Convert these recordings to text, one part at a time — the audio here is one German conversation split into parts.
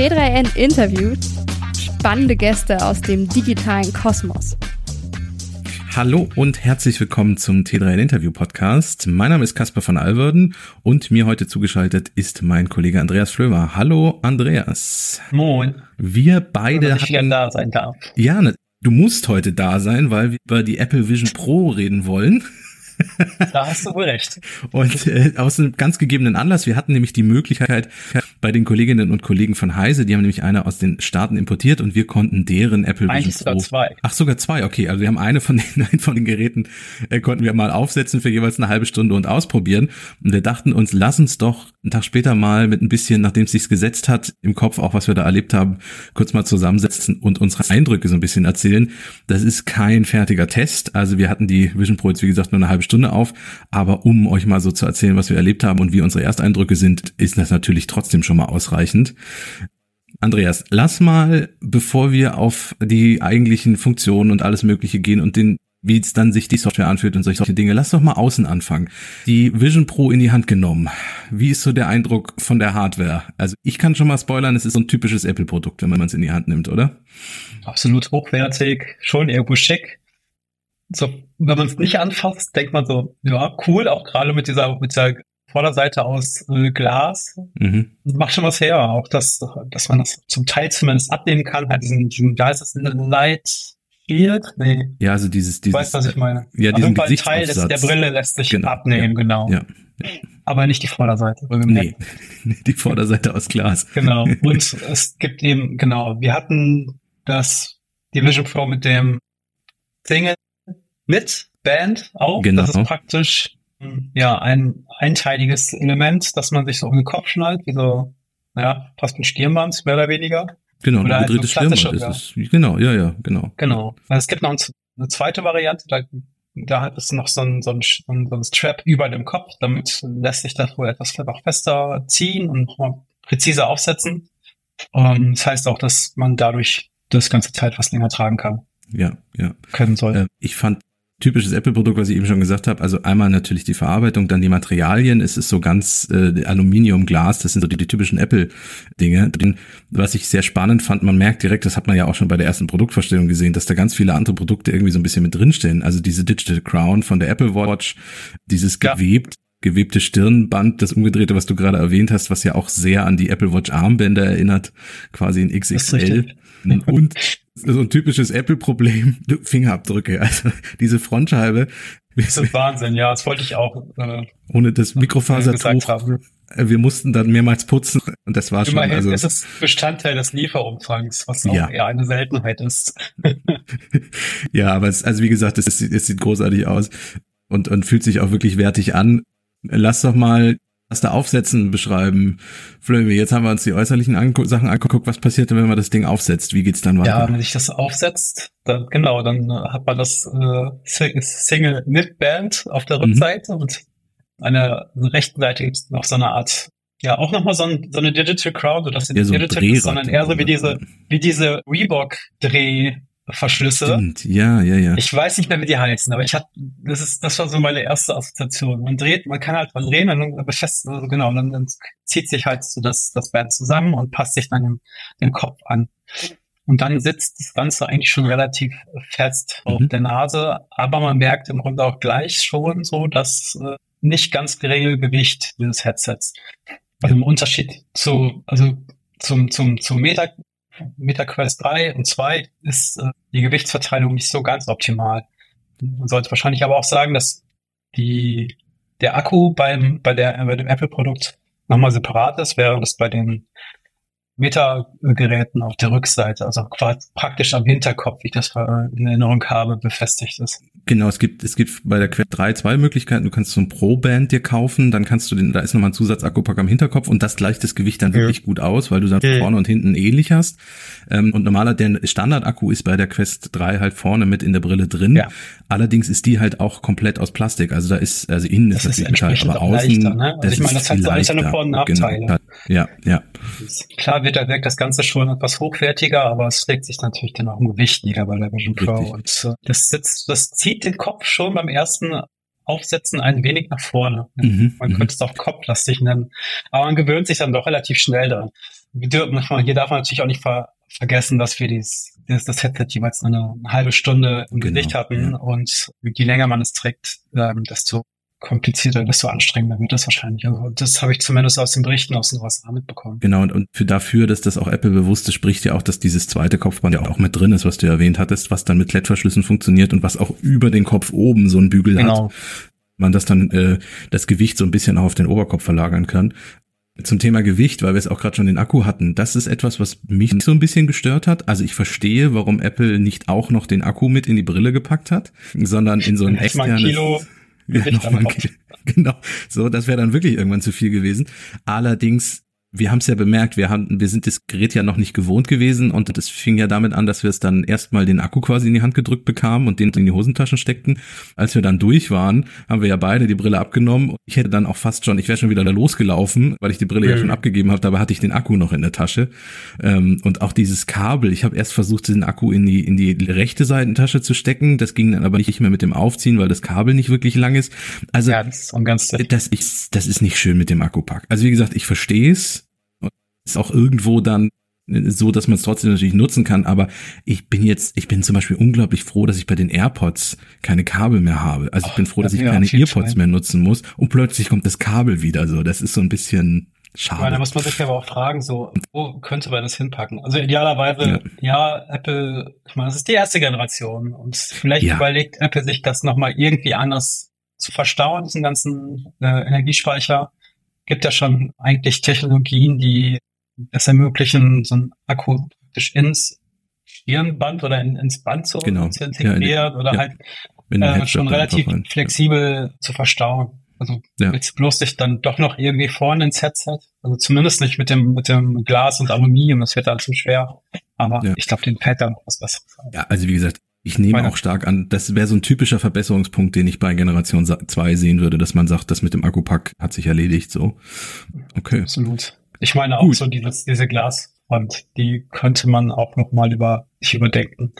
T3N interviewt spannende Gäste aus dem digitalen Kosmos. Hallo und herzlich willkommen zum T3N Interview Podcast. Mein Name ist Caspar von Alverden und mir heute zugeschaltet ist mein Kollege Andreas Flömer. Hallo Andreas. Moin. Wir beide Dass ich wieder da sein darf. Ja, ne, du musst heute da sein, weil wir über die Apple Vision Pro reden wollen. Da hast du wohl recht. Und äh, aus einem ganz gegebenen Anlass, wir hatten nämlich die Möglichkeit bei den Kolleginnen und Kollegen von Heise, die haben nämlich eine aus den Staaten importiert und wir konnten deren Apple Vision Eigentlich sogar Pro. zwei. Ach, sogar zwei, okay. Also wir haben eine von den, einen von den Geräten äh, konnten wir mal aufsetzen für jeweils eine halbe Stunde und ausprobieren. Und wir dachten uns, lass uns doch einen Tag später mal mit ein bisschen, nachdem es sich gesetzt hat, im Kopf auch, was wir da erlebt haben, kurz mal zusammensetzen und unsere Eindrücke so ein bisschen erzählen. Das ist kein fertiger Test. Also wir hatten die Vision Pro jetzt, wie gesagt, nur eine halbe Stunde auf. Aber um euch mal so zu erzählen, was wir erlebt haben und wie unsere Ersteindrücke sind, ist das natürlich trotzdem schon mal ausreichend. Andreas, lass mal, bevor wir auf die eigentlichen Funktionen und alles Mögliche gehen und den, wie es dann sich die Software anfühlt und solche Dinge, lass doch mal außen anfangen. Die Vision Pro in die Hand genommen. Wie ist so der Eindruck von der Hardware? Also ich kann schon mal spoilern, es ist so ein typisches Apple-Produkt, wenn man es in die Hand nimmt, oder? Absolut hochwertig, schon irgendwo schick. So, wenn man es nicht anfasst, denkt man so, ja, cool, auch gerade mit dieser, mit dieser Vorderseite aus äh, Glas. Mhm. Macht schon was her. Auch das, dass man das zum Teil zumindest abnehmen kann, halt diesen, diesen, da ist es Light Shield? Nee. Ja, also dieses, dieses. Weißt du, was ich meine? Ja, Auf diesen jeden Fall Teil des, der. Brille lässt sich Genau, abnehmen, genau. Ja, Aber nicht die Vorderseite. nee, die Vorderseite aus Glas. Genau. Und es gibt eben, genau, wir hatten das, die Vision Pro mit dem Single mit Band auch. Genau. Das ist praktisch, ja, ein einteiliges Element, das man sich so um den Kopf schnallt, wie so, ja, fast ein Stirnband, mehr oder weniger. Genau, Oder ein halt so gedrehtes klassische, Stirnband ist es. Genau, ja, ja, genau. Genau. Also es gibt noch eine zweite Variante, da, da hat es noch so ein, so ein, so ein, so ein Strap über dem Kopf, damit lässt sich das wohl etwas einfach fester ziehen und nochmal präziser aufsetzen. Um, das heißt auch, dass man dadurch das ganze Zeit was länger tragen kann, Ja, ja. können soll. Äh, ich fand typisches Apple-Produkt, was ich eben schon gesagt habe, also einmal natürlich die Verarbeitung, dann die Materialien, es ist so ganz äh, Aluminium, Glas, das sind so die, die typischen Apple-Dinge. Drin, Was ich sehr spannend fand, man merkt direkt, das hat man ja auch schon bei der ersten Produktvorstellung gesehen, dass da ganz viele andere Produkte irgendwie so ein bisschen mit drinstehen. Also diese Digital Crown von der Apple Watch, dieses Ja. gewebt, gewebte Stirnband, das umgedrehte, was du gerade erwähnt hast, was ja auch sehr an die Apple Watch Armbänder erinnert, quasi in XXL. Und so ein typisches Apple-Problem, Fingerabdrücke. Also diese Frontscheibe, Das ist Wahnsinn, ja, das wollte ich auch äh, ohne das Mikrofasertuch, äh, wir mussten dann mehrmals putzen und das war schon, Immerhin also ist es Bestandteil des Lieferumfangs, was auch Ja. eher eine Seltenheit ist. ja, aber es, also wie gesagt, es, es sieht großartig aus und, und fühlt sich auch wirklich wertig an. Lass doch mal das da aufsetzen beschreiben. Flömi, jetzt haben wir uns die äußerlichen angu Sachen angeguckt. Was passiert denn, wenn man das Ding aufsetzt? Wie geht's dann Ja, weiter? wenn sich das aufsetzt, dann genau, dann äh, hat man das äh, Sing- Single mit Band auf der Mhm. Rückseite und an der rechten Seite gibt es noch so eine Art, ja, auch nochmal so, ein, so eine Digital so dass sie Ja, so digital ist, sondern eher so wie diese, wie diese Reebok-Drehverschlüsse. Stimmt, ja, ja, ja. Ich weiß nicht mehr, wie die heißen, aber ich hatte, das ist, das war so meine erste Assoziation. Man dreht, man kann halt mal drehen, dann befestigt, also genau, dann, dann zieht sich halt so das, das Band zusammen und passt sich dann dem, dem Kopf an. Und dann sitzt das Ganze eigentlich schon relativ fest auf Mhm. der Nase, aber man merkt im Grunde auch gleich schon so, dass äh, nicht ganz geringe Gewicht dieses Headsets. Also im Unterschied zu, also zum, zum, zum Meta, MetaQuest 3 und 2 ist äh, die Gewichtsverteilung nicht so ganz optimal. Man sollte wahrscheinlich aber auch sagen, dass die, der Akku beim, bei der, bei dem Apple-Produkt nochmal separat ist, während es bei den Meta-Geräten auf der Rückseite, also quasi praktisch am Hinterkopf, wie ich das in Erinnerung habe, befestigt ist. Genau, es gibt, es gibt bei der Quest 3 zwei Möglichkeiten. Du kannst so ein Pro-Band dir kaufen, dann kannst du den, da ist nochmal ein Zusatzakkupack am Hinterkopf und das gleicht das Gewicht dann Ja. wirklich gut aus, weil du dann Ja. vorne und hinten ähnlich hast. Ähm, und normaler, der Standardakku ist bei der Quest 3 halt vorne mit in der Brille drin. Ja. Allerdings ist die halt auch komplett aus Plastik. Also da ist, also innen Das ist natürlich Metall, aber außen. leichter, ne? Also ich meine, das ist hat alles seine. Vor- und Nachteile. Genau. Ja, ja. Klar wird, da wirkt das Ganze schon etwas hochwertiger, aber es legt sich natürlich dann auch im Gewicht nieder bei der Vision Pro. Richtig. Und äh, das sitzt, das zieht den Kopf schon beim ersten Aufsetzen ein wenig nach vorne. Mhm, Man mhm. könnte es auch kopflastig nennen. Aber man gewöhnt sich dann doch relativ schnell dürfen- Hier darf man natürlich auch nicht ver vergessen, dass wir dieses, dieses, das Headset jeweils eine, eine halbe Stunde im Genau, Gesicht hatten. ja. Und je länger man es trägt, ähm, desto komplizierter, desto anstrengender wird das wahrscheinlich. Also das habe ich zumindest aus den Berichten aus den USA mitbekommen. Genau, und, und für dafür, dass das auch Apple bewusst ist, spricht ja auch, dass dieses zweite Kopfband ja auch mit drin ist, was du erwähnt hattest, was dann mit Klettverschlüssen funktioniert und was auch über den Kopf oben so einen Bügel Genau. hat. Man das dann äh, das Gewicht so ein bisschen auch auf den Oberkopf verlagern kann. Zum Thema Gewicht, weil wir es auch gerade schon den Akku hatten, das ist etwas, was mich so ein bisschen gestört hat. Also ich verstehe, warum Apple nicht auch noch den Akku mit in die Brille gepackt hat, sondern in so ein ein externes Kilo ja. Kilo. Genau. So, das wäre dann wirklich irgendwann zu viel gewesen. Allerdings, wir haben es ja bemerkt, wir haben, wir sind das Gerät ja noch nicht gewohnt gewesen und das fing ja damit an, dass wir es dann erstmal den Akku quasi in die Hand gedrückt bekamen und den in die Hosentaschen steckten. Als wir dann durch waren, haben wir ja beide die Brille abgenommen. Ich hätte dann auch fast schon, ich wäre schon wieder da losgelaufen, weil ich die Brille ja Mhm. schon abgegeben habe, dabei hatte ich den Akku noch in der Tasche. Ähm, und auch dieses Kabel, ich habe erst versucht, den Akku in die, in die rechte Seitentasche zu stecken. Das ging dann aber nicht mehr mit dem Aufziehen, weil das Kabel nicht wirklich lang ist. Also Ja, das ist das ist, das ist nicht schön mit dem Akkupack. Also wie gesagt, ich verstehe es. Ist auch irgendwo dann so, dass man es trotzdem natürlich nutzen kann. Aber ich bin jetzt, ich bin zum Beispiel unglaublich froh, dass ich bei den AirPods keine Kabel mehr habe. Also ich bin froh, dass ich ja, keine Earpods mehr nutzen muss. Und plötzlich kommt das Kabel wieder. So, das ist so ein bisschen Ich meine, da schade. muss man sich aber auch fragen, so, wo könnte man das hinpacken? Also idealerweise, ja, Apple, ich meine, das ist die erste Generation und vielleicht Ja. überlegt Apple sich das nochmal irgendwie anders zu verstauen, diesen ganzen äh, Energiespeicher. Gibt ja schon eigentlich Technologien, die es ermöglichen, so ein Akku praktisch ins Stirnband oder in, ins Band zu, Genau. zu Ja, integrieren die- oder ja. halt äh, schon relativ flexibel zu verstauen. Also Ja. jetzt bloß dich dann doch noch irgendwie vorne ins Headset. Also zumindest nicht mit dem mit dem Glas und Aluminium, das wird dann zu schwer. Aber Ja. ich glaube, den fällt dann was Besseres. ein. Ja, also wie gesagt, ich nehme Meine- auch stark an, das wäre so ein typischer Verbesserungspunkt, den ich bei Generation 2 sehen würde, dass man sagt, das mit dem Akkupack hat sich erledigt, so. Okay. Absolut. Ich meine auch Gut. so dieses, diese Glasfront, die könnte man auch noch mal über sich überdenken.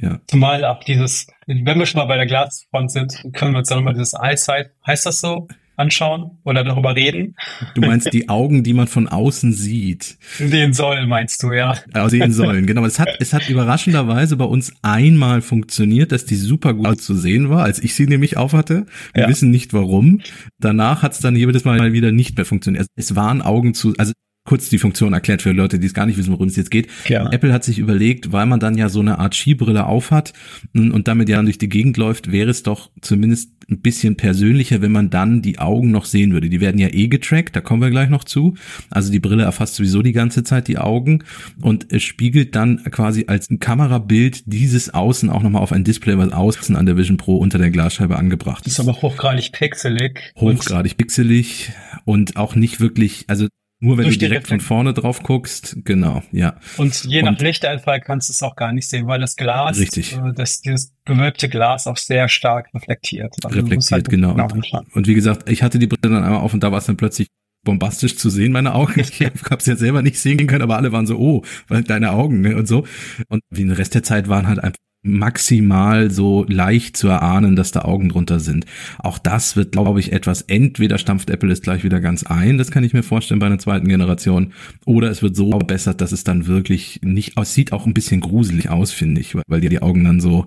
Ja. Zumal auch dieses, wenn wir schon mal bei der Glasfront sind, können wir uns dann nochmal dieses Eyesight, heißt das so, anschauen oder darüber reden. Du meinst die Augen, die man von außen sieht. Sehen soll, meinst du, ja. äh, sehen sollen. Genau, es hat, es hat überraschenderweise bei uns einmal funktioniert, dass die super gut zu sehen war, als ich sie nämlich aufhatte. Wir Ja. wissen nicht warum. Danach hat es dann jedes Mal wieder nicht mehr funktioniert. Also Es waren Augen zu, also kurz die Funktion erklärt für Leute, die es gar nicht wissen, worum es jetzt geht. Gerne. Apple hat sich überlegt, weil man dann ja so eine Art Skibrille aufhat und und damit ja durch die Gegend läuft, wäre es doch zumindest ein bisschen persönlicher, wenn man dann die Augen noch sehen würde. Die werden ja eh getrackt, da kommen wir gleich noch zu. Also die Brille erfasst sowieso die ganze Zeit die Augen und es spiegelt dann quasi als ein Kamerabild dieses Außen auch nochmal auf ein Display, was außen an der Vision Pro unter der Glasscheibe angebracht Das ist aber hochgradig pixelig. hochgradig pixelig und auch nicht wirklich, also nur wenn du direkt von vorne drauf guckst, genau, ja. Und je nach Und- Lichteinfall kannst du es auch gar nicht sehen, weil das Glas, Richtig. äh, das, dieses gewölbte Glas auch sehr stark reflektiert. Also du musst reflektiert, genau. anschauen. Und wie gesagt, ich hatte die Brille dann einmal auf und da war es dann plötzlich bombastisch zu sehen, meine Augen. Ich habe es ja selber nicht sehen können, aber alle waren so, oh, weil deine Augen ne, und so. Und wie den Rest der Zeit waren halt einfach maximal so leicht zu erahnen, dass da Augen drunter sind. Auch das wird, glaube ich, etwas, entweder stampft Apple es gleich wieder ganz ein, das kann ich mir vorstellen bei einer zweiten Generation, oder es wird so verbessert, dass es dann wirklich nicht aussieht, auch ein bisschen gruselig aus, finde ich, weil- dir die Augen dann so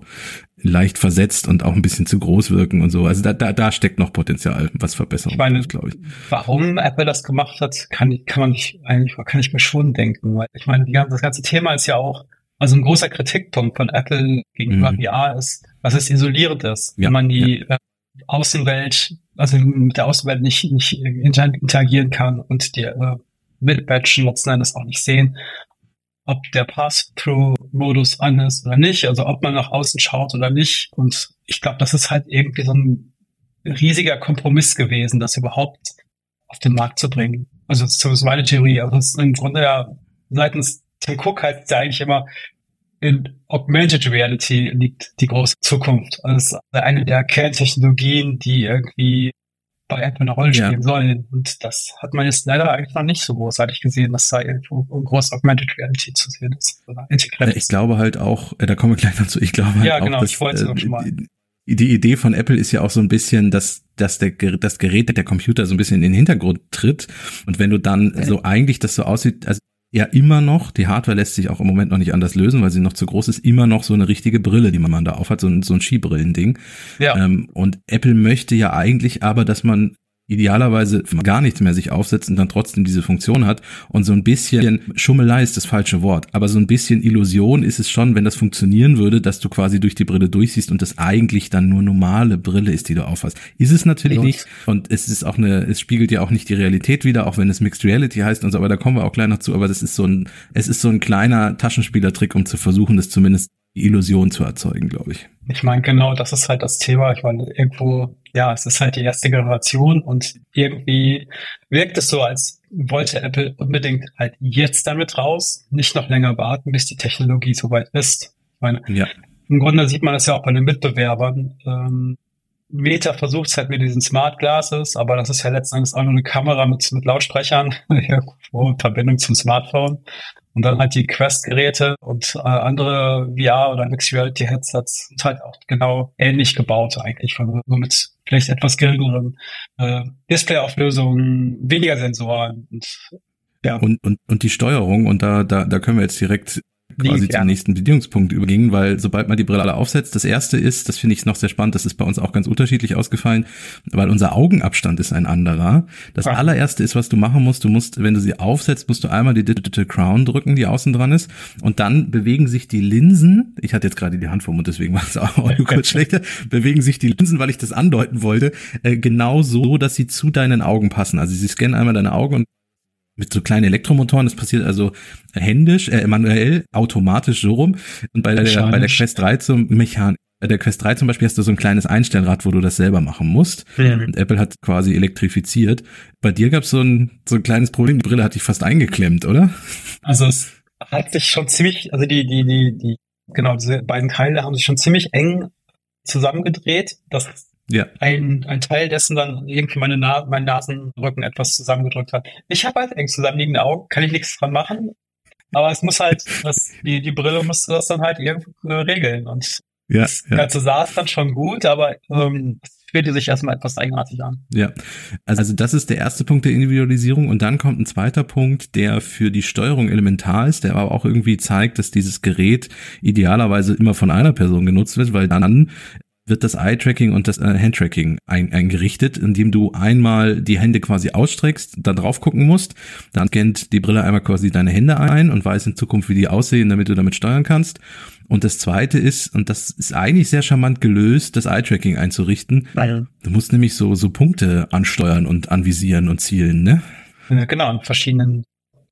leicht versetzt und auch ein bisschen zu groß wirken und so. Also da, da, da steckt noch Potenzial, was Verbesserung Ich meine, glaube ich. Warum Apple das gemacht hat, kann, kann man nicht, eigentlich, kann ich mir schon denken, weil ich meine, die ganze, das ganze Thema ist ja auch, also ein großer Kritikpunkt von Apple gegenüber Mhm. VR ist, dass es isolierend ist. Ja, Wenn man die äh, Außenwelt, also mit der Außenwelt nicht, nicht inter- interagieren kann und die äh, Mitbatchen letzten Endes auch nicht sehen, ob der Pass-Through-Modus an ist oder nicht, also ob man nach außen schaut oder nicht. Und ich glaube, das ist halt irgendwie so ein riesiger Kompromiss gewesen, das überhaupt auf den Markt zu bringen. Also das ist meine Theorie. Also das ist im Grunde ja seitens Tim Cook heißt ja eigentlich immer, in Augmented Reality liegt die große Zukunft. Also es ist eine der Kerntechnologien, die irgendwie bei Apple eine Rolle Ja. spielen sollen. Und das hat man jetzt leider eigentlich noch nicht so großartig gesehen, dass da irgendwo groß Augmented Reality zu sehen ist. Ich glaube halt auch, äh, da kommen wir gleich noch zu, ich glaube halt Ja, auch, genau, dass, ich wollte äh, schon mal. die Idee von Apple ist ja auch so ein bisschen, dass, dass der, das Gerät, der Computer so ein bisschen in den Hintergrund tritt. Und wenn du dann so eigentlich das so aussieht, also ja immer noch, die Hardware lässt sich auch im Moment noch nicht anders lösen, weil sie noch zu groß ist, immer noch so eine richtige Brille, die man da aufhat, so ein, so ein Skibrillending. Ja. Ähm, und Apple möchte ja eigentlich aber, dass man idealerweise gar nichts mehr sich aufsetzt und dann trotzdem diese Funktion hat. Und so ein bisschen Schummelei ist das falsche Wort, aber so ein bisschen Illusion ist es schon, wenn das funktionieren würde, dass du quasi durch die Brille durchsiehst und das eigentlich dann nur normale Brille ist, die du aufhast. Ist es natürlich Los. nicht und es ist auch eine, es spiegelt ja auch nicht die Realität wieder, auch wenn es Mixed Reality heißt und so, aber da kommen wir auch gleich noch zu, aber das ist so ein, es ist so ein kleiner Taschenspielertrick, um zu versuchen, das zumindest die Illusion zu erzeugen, glaube ich. Ich meine, genau, das ist halt das Thema. Ich meine, irgendwo, ja, es ist halt die erste Generation und irgendwie wirkt es so, als wollte Apple unbedingt halt jetzt damit raus, nicht noch länger warten, bis die Technologie soweit ist. Ich meine, ja. im Grunde sieht man das ja auch bei den Mitbewerbern. Ähm, Meta versucht es halt mit diesen Smart Glasses, aber das ist ja letztendlich auch nur eine Kamera mit, mit Lautsprechern in Verbindung zum Smartphone. Und dann halt die Quest-Geräte und äh, andere VR- oder Mixed Reality-Headsets sind halt auch genau ähnlich gebaut eigentlich, nur mit vielleicht etwas geringeren äh, Displayauflösungen, weniger Sensoren und ja. Und, und, und die Steuerung, und da, da, da können wir jetzt direkt quasi zum nächsten Bedienungspunkt übergingen, weil sobald man die Brille alle aufsetzt, das erste ist, das finde ich noch sehr spannend, das ist bei uns auch ganz unterschiedlich ausgefallen, weil unser Augenabstand ist ein anderer. Das Ach. allererste ist, was du machen musst, du musst, wenn du sie aufsetzt, musst du einmal die Digital Crown drücken, die außen dran ist, und dann bewegen sich die Linsen, ich hatte jetzt gerade die Hand vom Mund, deswegen war es auch kurz schlechter, bewegen sich die Linsen, weil ich das andeuten wollte, äh, genau so, dass sie zu deinen Augen passen. Also sie scannen einmal deine Augen und mit so kleinen Elektromotoren. Das passiert also händisch, äh, manuell, automatisch so rum. Und bei der, bei der Quest 3 zum Mechan bei der Quest 3 zum Beispiel hast du so ein kleines Einstellrad, wo du das selber machen musst. Ja. Und Apple hat quasi elektrifiziert. Bei dir gab es so ein, so ein kleines Problem. Die Brille hat dich fast eingeklemmt, oder? Also es hat sich schon ziemlich, also die, die, die, die, genau, diese beiden Teile haben sich schon ziemlich eng zusammengedreht. Das ja. ein, ein Teil dessen dann irgendwie meine Na mein Nasenrücken etwas zusammengedrückt hat. Ich habe halt eng zusammenliegende Augen, kann ich nichts dran machen. Aber es muss halt, das, die, die Brille musste das dann halt irgendwie regeln. Und ja, das ja. Ganze saß dann schon gut, aber ähm, es fühlte sich erstmal etwas eigenartig an. Ja, also das ist der erste Punkt der Individualisierung und dann kommt ein zweiter Punkt, der für die Steuerung elementar ist, der aber auch irgendwie zeigt, dass dieses Gerät idealerweise immer von einer Person genutzt wird, weil dann wird das Eye-Tracking und das äh, Hand-Tracking ein, eingerichtet, indem du einmal die Hände quasi ausstreckst, da drauf gucken musst, dann scannt die Brille einmal quasi deine Hände ein und weiß in Zukunft, wie die aussehen, damit du damit steuern kannst. Und das zweite ist, und das ist eigentlich sehr charmant gelöst, das Eye-Tracking einzurichten. Weil du musst nämlich so, so Punkte ansteuern und anvisieren und zielen, ne? Genau, in verschiedenen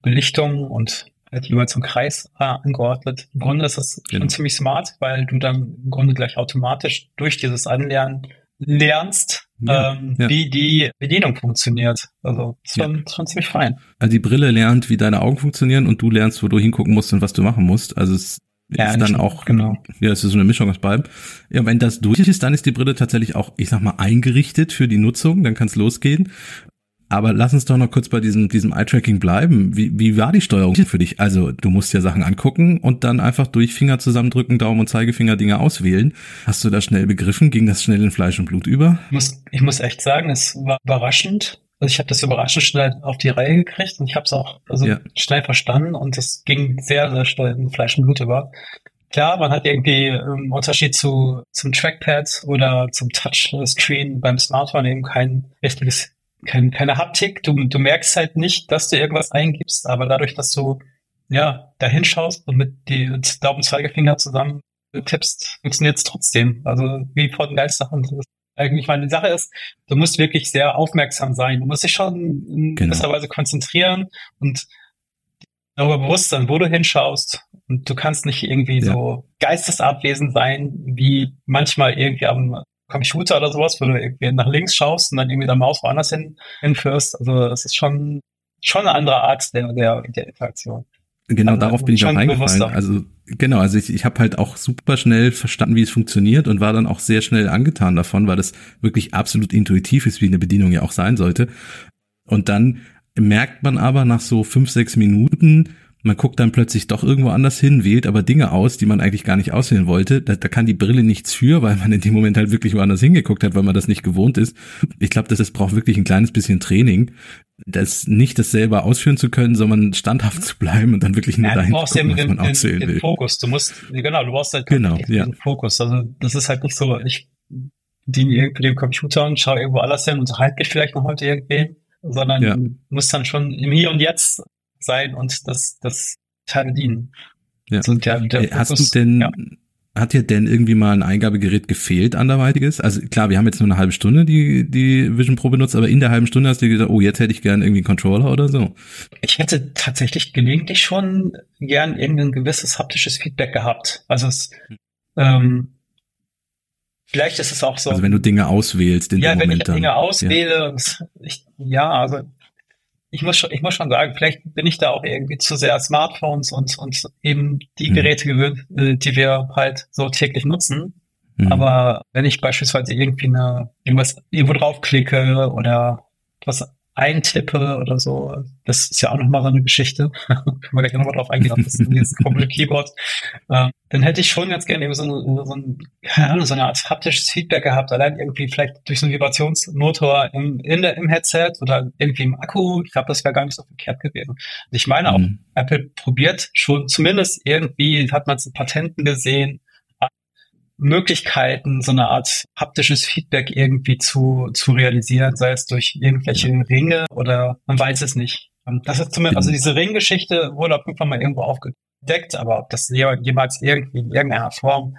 Belichtungen und halt jeweils zum Kreis äh, angeordnet. Im Grunde ist das genau. schon ziemlich smart, weil du dann im Grunde gleich automatisch durch dieses Anlernen lernst, ja, ähm, ja. wie die Bedienung funktioniert. Also ist schon, ja. schon ziemlich fein. Also die Brille lernt, wie deine Augen funktionieren und du lernst, wo du hingucken musst und was du machen musst. Also es ja, ist dann auch, genau. ja, es ist so eine Mischung aus beidem. Ja, wenn das durch ist, dann ist die Brille tatsächlich auch, ich sag mal, eingerichtet für die Nutzung, dann kann es losgehen. Aber lass uns doch noch kurz bei diesem, diesem Eye-Tracking bleiben. Wie, wie war die Steuerung für dich? Also, du musst ja Sachen angucken und dann einfach durch Finger zusammendrücken, Daumen und Zeigefinger Dinge auswählen. Hast du das schnell begriffen? Ging das schnell in Fleisch und Blut über? Ich muss, ich muss echt sagen, es war überraschend. Also ich habe das überraschend schnell auf die Reihe gekriegt und ich habe es auch also ja. schnell verstanden und es ging sehr, sehr schnell in Fleisch und Blut über. Klar, man hat irgendwie im Unterschied zu zum Trackpad oder zum Touchscreen beim Smartphone eben kein richtiges kein, keine Haptik. Du, du merkst halt nicht, dass du irgendwas eingibst, aber dadurch, dass du ja da hinschaust und mit die Daumen und Zeigefinger zusammen tippst, funktioniert es trotzdem. Also wie vor den Geistsachen. Eigentlich meine Sache ist, du musst wirklich sehr aufmerksam sein. Du musst dich schon in genau. gewisser Weise konzentrieren und darüber bewusst sein, wo du hinschaust. Und du kannst nicht irgendwie ja. so geistesabwesend sein, wie manchmal irgendwie am Computer oder sowas, wo du irgendwie nach links schaust und dann irgendwie der Maus woanders hin, hinführst. Also das ist schon, schon eine andere Art der, der, der Interaktion. Genau, also, darauf bin ich auch eingefallen. Also genau, also ich, ich habe halt auch super schnell verstanden, wie es funktioniert und war dann auch sehr schnell angetan davon, weil das wirklich absolut intuitiv ist, wie eine Bedienung ja auch sein sollte. Und dann merkt man aber nach so fünf, sechs Minuten, man guckt dann plötzlich doch irgendwo anders hin, wählt aber Dinge aus, die man eigentlich gar nicht auswählen wollte. Da, da kann die Brille nichts für, weil man in dem Moment halt wirklich woanders hingeguckt hat, weil man das nicht gewohnt ist. Ich glaube, das, das braucht wirklich ein kleines bisschen Training, das nicht das selber ausführen zu können, sondern standhaft zu bleiben und dann wirklich nur ja, dahin brauchst gucken, ja was man den, auswählen den, will. den Fokus. Du musst, genau, du brauchst halt Genau, ja. den Fokus. Also das ist halt nicht so, ich diene irgendwie dem Computer und schaue irgendwo alles hin und unterhalte mich vielleicht noch heute irgendwie, sondern Ja. du musst dann schon im Hier und Jetzt sein und das, das Teil dienen. Ja. Also der, der Hast du denn, ja. hat dir denn irgendwie mal ein Eingabegerät gefehlt, anderweitiges? Also klar, wir haben jetzt nur eine halbe Stunde die, die Vision Pro benutzt, aber in der halben Stunde hast du dir gesagt, oh, jetzt hätte ich gern irgendwie einen Controller oder so. Ich hätte tatsächlich gelegentlich schon gern irgendein gewisses haptisches Feedback gehabt. Also es, ähm, vielleicht ist es auch so. Also wenn du Dinge auswählst in ja, dem wenn Moment ich dann. Dinge auswähle, und ich, ja, also ich muss schon, ich muss schon sagen, vielleicht bin ich da auch irgendwie zu sehr Smartphones und und eben die Mhm. Geräte gewöhnt, äh, die wir halt so täglich nutzen. Mhm. Aber wenn ich beispielsweise irgendwie eine irgendwas irgendwo draufklicke oder was eintippe oder so, das ist ja auch nochmal so eine Geschichte. Können wir gleich nochmal drauf eingehen, auf das komische Keyboard. Äh, dann hätte ich schon ganz gerne irgendwie so, eine, so, ein, keine Ahnung, so eine Art haptisches Feedback gehabt, allein irgendwie vielleicht durch so einen Vibrationsmotor im, in der, im Headset oder irgendwie im Akku. Ich glaube, das wäre gar nicht so verkehrt gewesen. Und ich meine auch, Mhm. Apple probiert schon zumindest irgendwie, hat man es in Patenten gesehen, Möglichkeiten, so eine Art haptisches Feedback irgendwie zu, zu realisieren, sei es durch irgendwelche Ringe oder man weiß es nicht. Und Das ist zumindest, also diese Ringgeschichte wurde auf jeden Fall mal irgendwo aufgedeckt, aber ob das je- jemals irgendwie in irgendeiner Form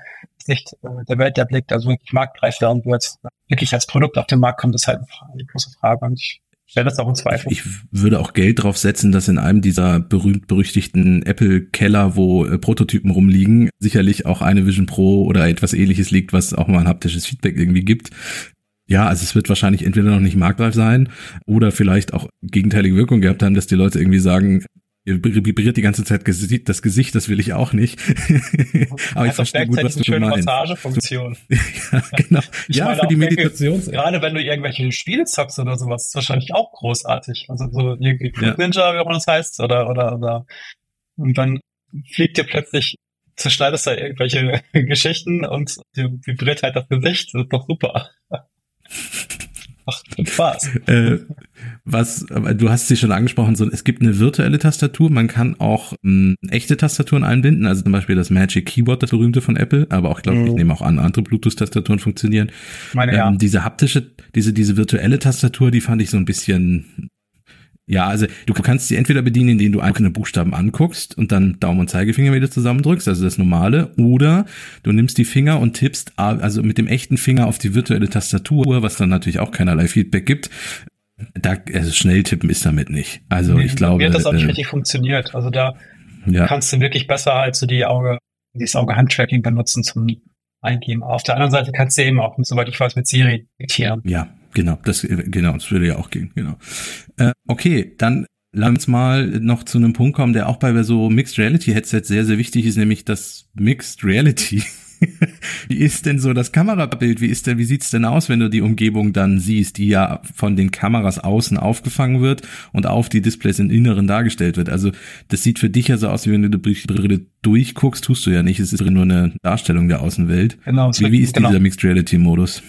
nicht äh, der Welt erblickt, also wirklich marktreif werden wird, wirklich als Produkt auf den Markt kommt, ist halt eine große Frage. Und ich stelle das auch in Zweifel. Ich würde auch Geld drauf setzen, dass in einem dieser berühmt-berüchtigten Apple-Keller, wo äh, Prototypen rumliegen, sicherlich auch eine Vision Pro oder etwas ähnliches liegt, was auch mal ein haptisches Feedback irgendwie gibt. Ja, also es wird wahrscheinlich entweder noch nicht marktreif sein oder vielleicht auch gegenteilige Wirkung gehabt haben, dass die Leute irgendwie sagen, ihr vibriert die ganze Zeit das Gesicht, das will ich auch nicht. Aber ich doch verstehe gut, was du eine schöne meinst. Massagefunktion. ja, genau. Ich ja, meine für die Meditation. Gerade wenn du irgendwelche Spiele zockst oder sowas, ist wahrscheinlich auch großartig. Also so irgendwie Ja. Ninja, wie auch immer das heißt, oder, oder, oder. Und dann fliegt dir plötzlich, zerschneidest da irgendwelche Geschichten und dir vibriert halt das Gesicht. Das ist doch super. Ach, Spaß. Äh, was, du hast sie schon angesprochen, so, es gibt eine virtuelle Tastatur, man kann auch mh, echte Tastaturen einbinden, also zum Beispiel das Magic Keyboard, das berühmte von Apple, aber auch, ich glaube, Mhm. ich nehme auch an, andere Bluetooth-Tastaturen funktionieren. Meine, ja. Ähm, diese haptische, diese, diese virtuelle Tastatur, die fand ich so ein bisschen, ja, also du kannst sie entweder bedienen, indem du einzelne Buchstaben anguckst und dann Daumen und Zeigefinger wieder zusammendrückst, also das normale, oder du nimmst die Finger und tippst also mit dem echten Finger auf die virtuelle Tastatur, was dann natürlich auch keinerlei Feedback gibt. Da, also schnell tippen ist damit nicht. Also Nee, ich glaube, Mir hat das auch nicht äh, richtig funktioniert. Also da ja, kannst du wirklich besser als du die Auge, dieses Auge-Hand-Tracking benutzen zum Eingeben. Auf der anderen Seite kannst du eben auch, soweit ich weiß, mit Siri diktieren. ja, genau, das, genau, das würde ja auch gehen, genau. Äh, okay, dann lass uns mal noch zu einem Punkt kommen, der auch bei so Mixed Reality Headsets sehr, sehr wichtig ist, nämlich das Mixed Reality. wie ist denn so das Kamerabild? Wie ist denn, wie sieht's denn aus, wenn du die Umgebung dann siehst, die ja von den Kameras außen aufgefangen wird und auf die Displays im Inneren dargestellt wird? Also, das sieht für dich ja so aus, wie wenn du die Brille durchguckst, tust du ja nicht. Es ist nur eine Darstellung der Außenwelt. Genau. Wie, wie ist genau. dieser Mixed Reality Modus?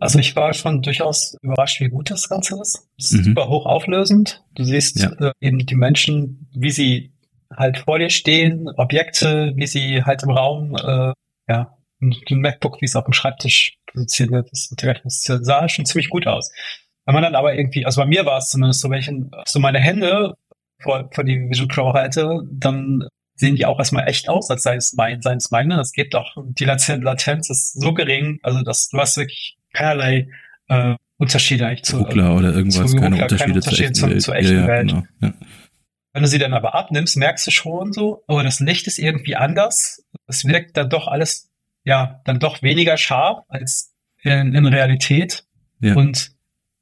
Also ich war schon durchaus überrascht, wie gut das Ganze ist. Es ist Mhm. super hochauflösend. Du siehst Ja. äh, eben die Menschen, wie sie halt vor dir stehen, Objekte, wie sie halt im Raum, äh, ja, ein MacBook, wie es auf dem Schreibtisch positioniert wird. Das, das sah schon ziemlich gut aus. Wenn man dann aber irgendwie, also bei mir war es zumindest so, wenn ich so meine Hände vor, vor die Vision Pro halte, dann sehen die auch erstmal echt aus, als sei es mein, seien es meine. Das geht doch. Die Laten- Latenz ist so gering, also dass du hast wirklich keinerlei äh, Unterschiede eigentlich zu. Ruckler oder irgendwas, zu keine Ruckler, Unterschiede, keine zur Unterschiede echten Welt. zur echten ja, Welt. Genau, ja. Wenn du sie dann aber abnimmst, merkst du schon so, oh, das Licht ist irgendwie anders. Es wirkt dann doch alles, ja, dann doch weniger scharf als in, in Realität. Ja. Und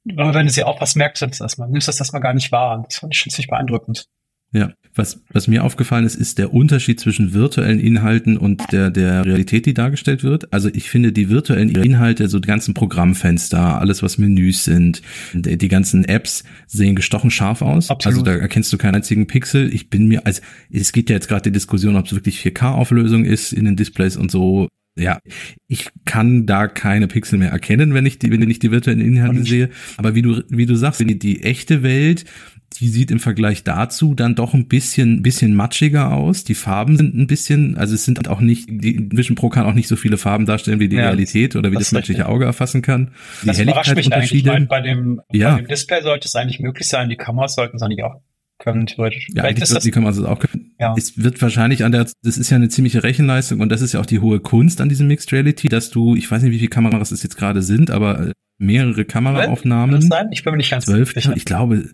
wenn du sie aufpasst, merkst du das erstmal, nimmst das erstmal gar nicht wahr. Das fand ich schon ziemlich beeindruckend. Ja, was, was mir aufgefallen ist, ist der Unterschied zwischen virtuellen Inhalten und der, der Realität, die dargestellt wird. Also ich finde die virtuellen Inhalte, so die ganzen Programmfenster, alles was Menüs sind, die, die ganzen Apps sehen gestochen scharf aus. Absolut. Also da erkennst du keinen einzigen Pixel. Ich bin mir, also es geht ja jetzt gerade die Diskussion, ob es wirklich 4K-Auflösung ist in den Displays und so. Ja, ich kann da keine Pixel mehr erkennen, wenn ich die, wenn ich die virtuellen Inhalte sehe. Aber wie du, wie du sagst, die, die echte Welt, die sieht im Vergleich dazu dann doch ein bisschen, bisschen matschiger aus. Die Farben sind ein bisschen, also es sind auch nicht, die Vision Pro kann auch nicht so viele Farben darstellen wie die ja, Realität oder wie das, das menschliche Auge erfassen kann. Die das überrascht mich eigentlich. Meine, bei dem, ja. bei dem Display sollte es eigentlich möglich sein, die Kameras sollten es eigentlich auch können, theoretisch. Ja, eigentlich ist das, die Kameras auch können. Ja. Es wird wahrscheinlich an der, das ist ja eine ziemliche Rechenleistung und das ist ja auch die hohe Kunst an diesem Mixed Reality, dass du, ich weiß nicht, wie viele Kameras es jetzt gerade sind, aber äh, mehrere Kameraaufnahmen. Kann das sein? Ich bin mir nicht ganz zwölf, sicher. Ich glaube,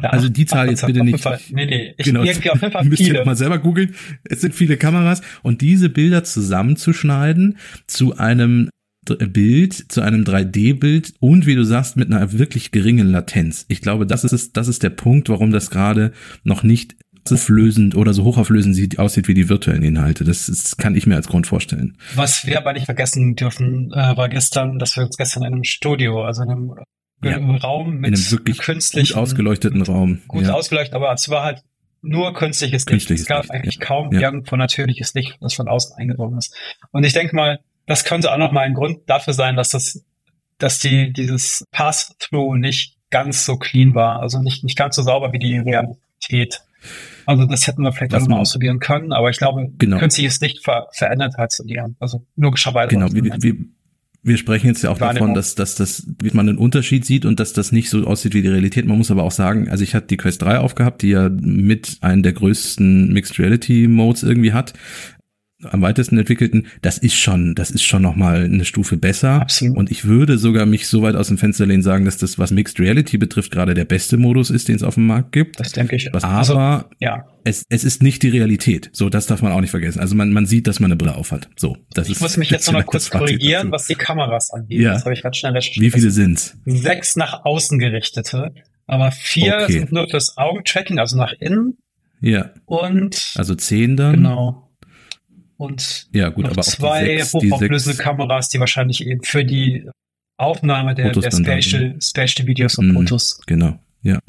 oder also die Zahl jetzt bitte nicht. Fall, nee, nee, ich genau, irgendwie auf jeden Fall müsst viele. ihr mal selber googeln. Es sind viele Kameras und diese Bilder zusammenzuschneiden zu einem Bild, zu einem 3D-Bild und wie du sagst, mit einer wirklich geringen Latenz. Ich glaube, das ist, das ist der Punkt, warum das gerade noch nicht auflösend oder so hochauflösend sieht, aussieht wie die virtuellen Inhalte. Das, das kann ich mir als Grund vorstellen. Was wir aber nicht vergessen dürfen, äh, war gestern, dass wir uns gestern in einem Studio, also in einem ja. Raum mit in einem wirklich künstlich ausgeleuchteten Raum. Gut ja. ausgeleuchtet, aber es war halt nur künstliches Licht. Künstliches es gab Licht, eigentlich ja. kaum ja. irgendwo natürliches Licht, das von außen eingedrungen ist. Und ich denke mal, das könnte auch noch mal ein Grund dafür sein, dass das, dass die dieses Pass-through nicht ganz so clean war, also nicht nicht ganz so sauber wie die Realität. Also das hätten wir vielleicht auch mal ausprobieren können, aber ich glaube, genau. künstliches Licht ver verändert halt so die, also logischerweise. Genau, wir, wir, wir sprechen jetzt ja auch davon, dass, dass das, wie man einen Unterschied sieht und dass das nicht so aussieht wie die Realität. Man muss aber auch sagen, also ich hatte die Quest 3 aufgehabt, die ja mit einem der größten Mixed Reality Modes irgendwie hat am weitesten entwickelten, das ist schon, das ist schon nochmal eine Stufe besser. Absolut. Und ich würde sogar mich so weit aus dem Fenster lehnen sagen, dass das, was Mixed Reality betrifft, gerade der beste Modus ist, den es auf dem Markt gibt. Das denke ich. Aber also, ja. es, es ist nicht die Realität. So, das darf man auch nicht vergessen. Also man, man sieht, dass man eine Brille aufhat. So, das ich ist. Ich muss mich jetzt noch mal kurz korrigieren, was die Kameras angeht. Ja. Das habe ich gerade schnell recherchiert. Wie viele sind's? Sechs nach außen gerichtete, aber vier okay. sind nur fürs Augentracking, also nach innen. Ja. Und also zehn dann. Genau und ja, gut, aber zwei hochauflösende Kameras, die wahrscheinlich eben für die Aufnahme der, der Spatial, Spatial Videos und mm, Fotos. Genau, ja.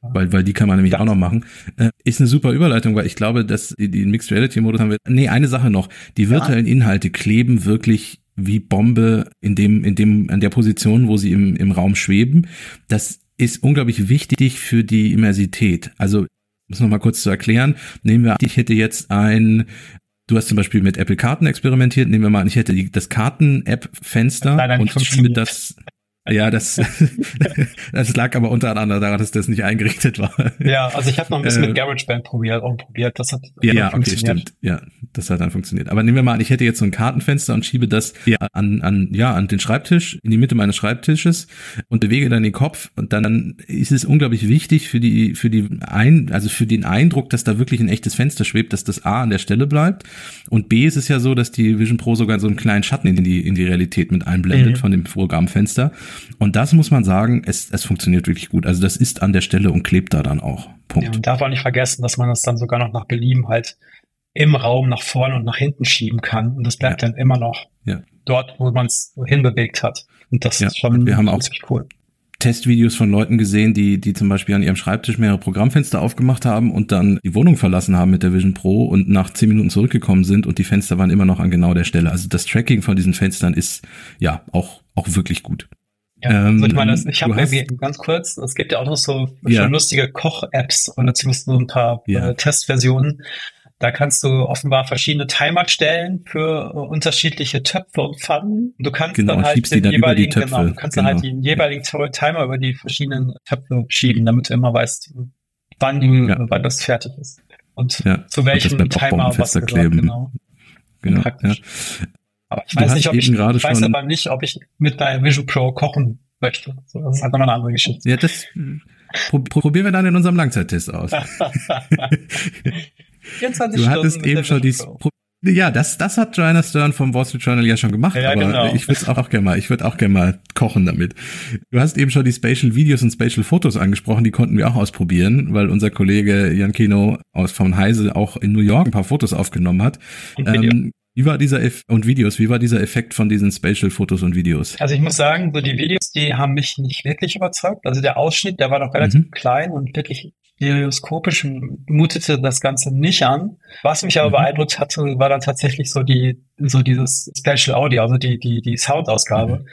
Weil, weil die kann man nämlich ja. auch noch machen. Äh, ist eine super Überleitung, weil ich glaube, dass die, die Mixed Reality Modus haben wir. Nee, eine Sache noch. Die virtuellen ja. Inhalte kleben wirklich wie Bombe in dem, in dem, an der Position, wo sie im, im Raum schweben. Das ist unglaublich wichtig für die Immersität. Also, um es nochmal kurz zu erklären, nehmen wir, ich hätte jetzt ein, Du hast zum Beispiel mit Apple Karten experimentiert. Nehmen wir mal an, ich hätte die, das Karten-App-Fenster und schiebe das ja, das, das lag aber unter anderem daran, dass das nicht eingerichtet war. Ja, also ich habe noch ein bisschen äh, mit GarageBand probiert und probiert. Das hat ja, okay, stimmt. Ja, das hat dann funktioniert. Aber nehmen wir mal an, ich hätte jetzt so ein Kartenfenster und schiebe das an, an, ja, an den Schreibtisch, in die Mitte meines Schreibtisches und bewege dann den Kopf und dann ist es unglaublich wichtig für die, für die ein, also für den Eindruck, dass da wirklich ein echtes Fenster schwebt, dass das A an der Stelle bleibt und B ist es ja so, dass die Vision Pro sogar so einen kleinen Schatten in die, in die Realität mit einblendet mhm. von dem Programmfenster. Und das muss man sagen, es, es funktioniert wirklich gut. Also das ist an der Stelle und klebt da dann auch. Punkt. Ja, und darf auch nicht vergessen, dass man das dann sogar noch nach Belieben halt im Raum nach vorne und nach hinten schieben kann. Und das bleibt ja. dann immer noch ja. dort, wo man es hinbewegt hat. Und das ja. ist schon wir haben auch cool. Testvideos von Leuten gesehen, die, die zum Beispiel an ihrem Schreibtisch mehrere Programmfenster aufgemacht haben und dann die Wohnung verlassen haben mit der Vision Pro und nach zehn Minuten zurückgekommen sind und die Fenster waren immer noch an genau der Stelle. Also das Tracking von diesen Fenstern ist ja auch, auch wirklich gut. Ja, ähm, ich meine, ich habe irgendwie ganz kurz, es gibt ja auch noch so ja. lustige Koch-Apps oder zumindest so ein paar ja. äh, Testversionen. Da kannst du offenbar verschiedene Timer stellen für äh, unterschiedliche Töpfe und Pfannen. Du kannst genau, dann halt den dann jeweiligen, genau, du kannst genau. dann halt den jeweiligen Timer über die verschiedenen Töpfe schieben, damit du immer weißt, wann, du, ja. wann das fertig ist. Und zu welchem Timer was kleben. genau. Genau. Ja. Aber ich weiß nicht, ob ich, ich weiß aber nicht, ob ich mit deiner Vision Pro kochen möchte. So, das ist halt noch eine andere Geschichte. Ja, das probieren wir dann in unserem Langzeittest aus. 24 du hattest eben schon dieses Ja, das, das hat Joanna Stern vom Wall Street Journal ja schon gemacht, ja, aber genau. ich würde auch, auch gerne mal, ich würde auch gerne mal kochen damit. Du hast eben schon die Spatial Videos und Spatial Fotos angesprochen, die konnten wir auch ausprobieren, weil unser Kollege Jan Kino aus von Heise auch in New York ein paar Fotos aufgenommen hat. Ähm, wie war dieser Eff und Videos, wie war dieser Effekt von diesen Spatial Fotos und Videos? Also ich muss sagen, so die Videos, die haben mich nicht wirklich überzeugt. Also der Ausschnitt, der war doch relativ mhm. klein und wirklich stereoskopisch mutete das Ganze nicht an. Was mich aber mhm. beeindruckt hatte, war dann tatsächlich so die, so dieses Special Audio, also die, die, die Soundausgabe. Mhm.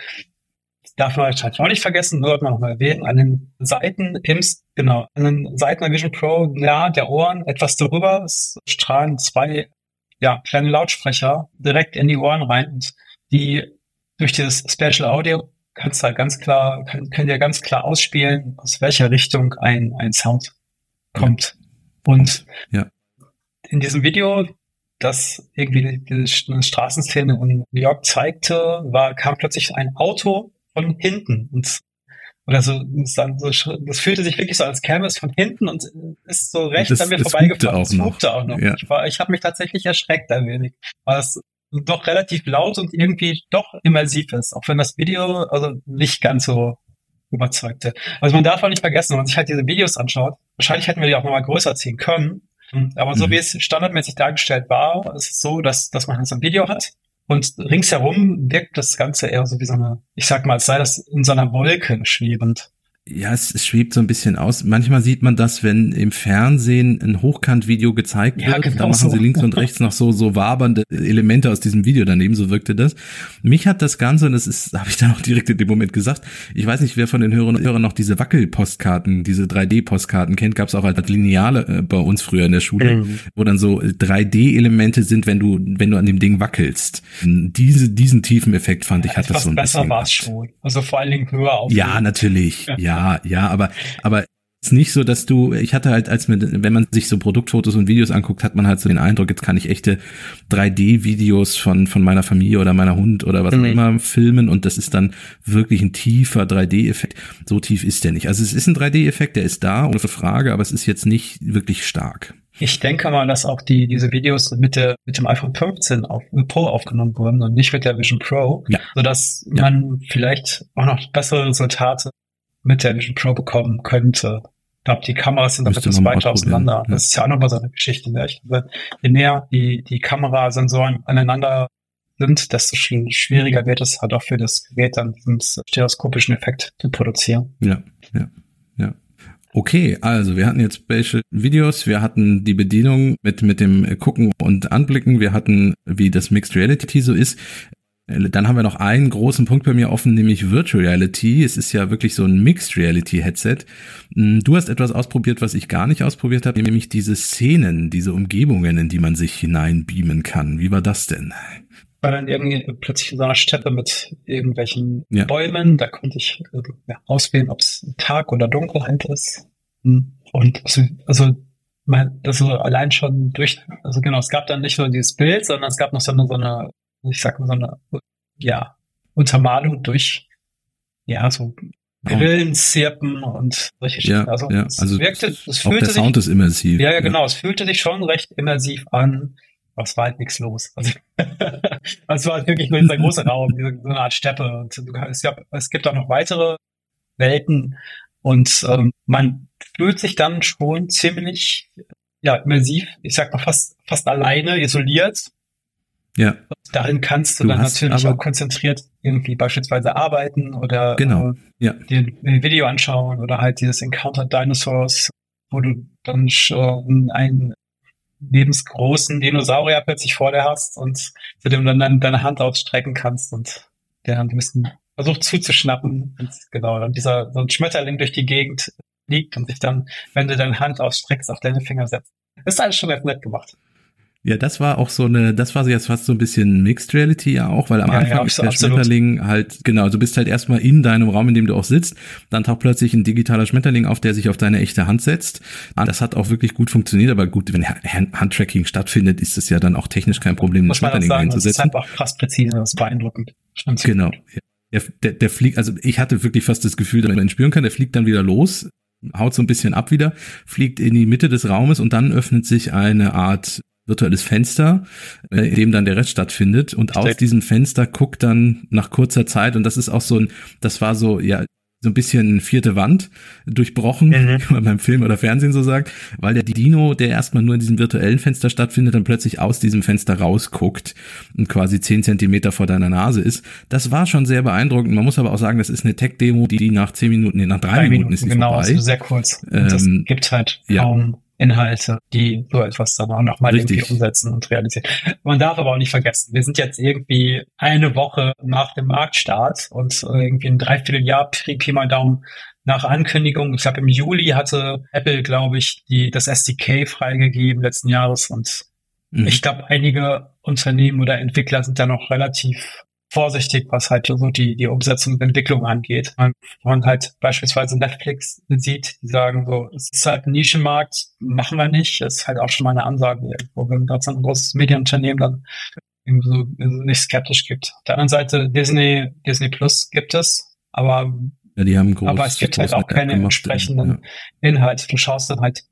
Darf man wahrscheinlich auch nicht vergessen, nur man noch mal erwähnen, an den Seiten im, genau, an den Seiten der Vision Pro, ja, der Ohren, etwas darüber, es strahlen zwei, ja, kleine Lautsprecher direkt in die Ohren rein und die durch dieses Special Audio kannst du halt ganz klar, können, können dir ganz klar ausspielen, aus welcher Richtung ein, ein Sound kommt. Und ja. in diesem Video, das irgendwie die Straßenszene in New York zeigte, war, kam plötzlich ein Auto von hinten und oder so, das fühlte sich wirklich so, als käme es von hinten und ist so recht das, an mir vorbeigefahren. Es fugte auch noch. Ja. Ich, war, ich habe mich tatsächlich erschreckt ein wenig, weil es doch relativ laut und irgendwie doch immersiv ist, auch wenn das Video also nicht ganz so überzeugte. Also man darf auch nicht vergessen, wenn man sich halt diese Videos anschaut, wahrscheinlich hätten wir die auch nochmal größer ziehen können. Aber so mhm. wie es standardmäßig dargestellt war, ist es so, dass, dass man halt so ein Video hat und ringsherum wirkt das Ganze eher so wie so eine, ich sag mal, als sei das in so einer Wolke schwebend. Ja, es, es schwebt so ein bisschen aus. Manchmal sieht man das, wenn im Fernsehen ein Hochkant-Video gezeigt ja, wird. Genau da machen so. sie links und rechts noch so, so wabernde Elemente aus diesem Video daneben, so wirkte das. Mich hat das Ganze, und das ist, habe ich dann auch direkt in dem Moment gesagt, ich weiß nicht, wer von den Hörern, Hörern noch diese Wackel-Postkarten, diese 3D-Postkarten kennt, gab es auch als Lineale äh, bei uns früher in der Schule, mhm. wo dann so 3D-Elemente sind, wenn du, wenn du an dem Ding wackelst. Diese, diesen tiefen Effekt fand ich, hat das so ein bisschen. besser war es schon. Also vor allen Dingen höher auf. Ja, natürlich. ja. Ja, ja, aber, aber ist nicht so, dass du, ich hatte halt, als mir, wenn man sich so Produktfotos und Videos anguckt, hat man halt so den Eindruck, jetzt kann ich echte 3D-Videos von, von meiner Familie oder meiner Hund oder was auch mhm. immer filmen und das ist dann wirklich ein tiefer 3D-Effekt. So tief ist der nicht. Also es ist ein 3D-Effekt, der ist da, ohne Frage, aber es ist jetzt nicht wirklich stark. Ich denke mal, dass auch die, diese Videos mit der, mit dem iPhone 15 auf, Pro aufgenommen wurden und nicht mit der Vision Pro, ja. sodass ja. man vielleicht auch noch bessere Resultate mit der Vision Pro bekommen könnte. Ich glaube, die Kameras sind damit etwas weiter auseinander. Ja. Das ist ja auch nochmal so eine Geschichte. Ne? Ich, je näher die, die Kamerasensoren aneinander sind, desto schwieriger wird es halt auch für das Gerät dann diesen stereoskopischen Effekt zu produzieren. Ja, ja, ja. Okay, also wir hatten jetzt Spatial Videos, wir hatten die Bedienung mit, mit dem Gucken und Anblicken, wir hatten, wie das Mixed Reality so ist. Dann haben wir noch einen großen Punkt bei mir offen, nämlich Virtual Reality. Es ist ja wirklich so ein Mixed Reality Headset. Hm, du hast etwas ausprobiert, was ich gar nicht ausprobiert habe, nämlich diese Szenen, diese Umgebungen, in die man sich hineinbeamen kann. Wie war das denn? war dann irgendwie plötzlich in so einer Steppe mit irgendwelchen ja. Bäumen. Da konnte ich äh, ja, auswählen, ob es Tag oder Dunkelheit ist. Hm. Und also, also man, also allein schon durch, also genau, es gab dann nicht nur dieses Bild, sondern es gab noch so eine, so eine ich sag mal so eine, ja, Untermalung durch, ja, so Grillen, Zirpen und solche ja, Also, ja. es also wirkte, es fühlte der sich, Sound ist immersiv. Ja, ja, genau, es fühlte sich schon recht immersiv an, aber es war halt nichts los. Also, es war halt wirklich nur dieser große Raum, so eine Art Steppe. Und es, gab, es gibt auch noch weitere Welten und ähm, man fühlt sich dann schon ziemlich ja, immersiv, ich sag mal fast, fast alleine, isoliert ja. Darin kannst du, du dann natürlich auch konzentriert irgendwie beispielsweise arbeiten oder genau. äh, ja. dir ein Video anschauen oder halt dieses Encounter Dinosaurs, wo du dann schon einen lebensgroßen Dinosaurier plötzlich vor dir hast und zu dem dann, dann deine Hand ausstrecken kannst und der dann ein bisschen versucht zuzuschnappen und genau, dann dieser so ein Schmetterling durch die Gegend liegt und sich dann, wenn du deine Hand ausstreckst, auf deine Finger setzt. Das ist alles schon ganz nett gemacht. Ja, das war auch so eine, das war jetzt fast so ein bisschen Mixed Reality ja auch, weil am ja, Anfang ja, ist der absolut. Schmetterling halt, genau, du bist halt erstmal in deinem Raum, in dem du auch sitzt, dann taucht plötzlich ein digitaler Schmetterling auf, der sich auf deine echte Hand setzt. Ah, das hat auch wirklich gut funktioniert, aber gut, wenn Handtracking stattfindet, ist es ja dann auch technisch kein Problem, einen Schmetterling sagen, einzusetzen. Das ist einfach krass präzise, das ist beeindruckend. Genau. Der, der, der fliegt, also ich hatte wirklich fast das Gefühl, dass man ihn spüren kann, der fliegt dann wieder los, haut so ein bisschen ab wieder, fliegt in die Mitte des Raumes und dann öffnet sich eine Art virtuelles Fenster, äh, in dem dann der Rest stattfindet. Und aus diesem Fenster guckt dann nach kurzer Zeit, und das ist auch so ein, das war so, ja, so ein bisschen vierte Wand durchbrochen, mhm. wie man beim Film oder Fernsehen so sagt, weil der Dino, der erstmal nur in diesem virtuellen Fenster stattfindet, dann plötzlich aus diesem Fenster rausguckt und quasi zehn Zentimeter vor deiner Nase ist. Das war schon sehr beeindruckend. Man muss aber auch sagen, das ist eine Tech-Demo, die nach zehn Minuten, nee, nach drei, drei Minuten, Minuten, ist die genau, vorbei. Genau, also sehr kurz. Ähm, das gibt halt kaum ja. Inhalte, die so etwas dann auch nochmal irgendwie umsetzen und realisieren. Man darf aber auch nicht vergessen, wir sind jetzt irgendwie eine Woche nach dem Marktstart und irgendwie ein Dreivierteljahr, Pi mal Daumen, nach Ankündigung. Ich glaube, im Juli hatte Apple, glaube ich, die, das SDK freigegeben letzten Jahres und mhm. ich glaube, einige Unternehmen oder Entwickler sind da noch relativ vorsichtig, was halt so die, die Umsetzung und Entwicklung angeht. Man, man halt beispielsweise Netflix sieht, die sagen so, es ist halt ein Nischenmarkt, machen wir nicht. Das ist halt auch schon mal eine Ansage, wo wenn so ein großes Medienunternehmen dann irgendwie so nicht skeptisch gibt. Auf der anderen Seite Disney, Disney Plus gibt es, aber, ja, die haben groß, aber es gibt halt auch keine entsprechenden ja. Inhalte. Du schaust dann halt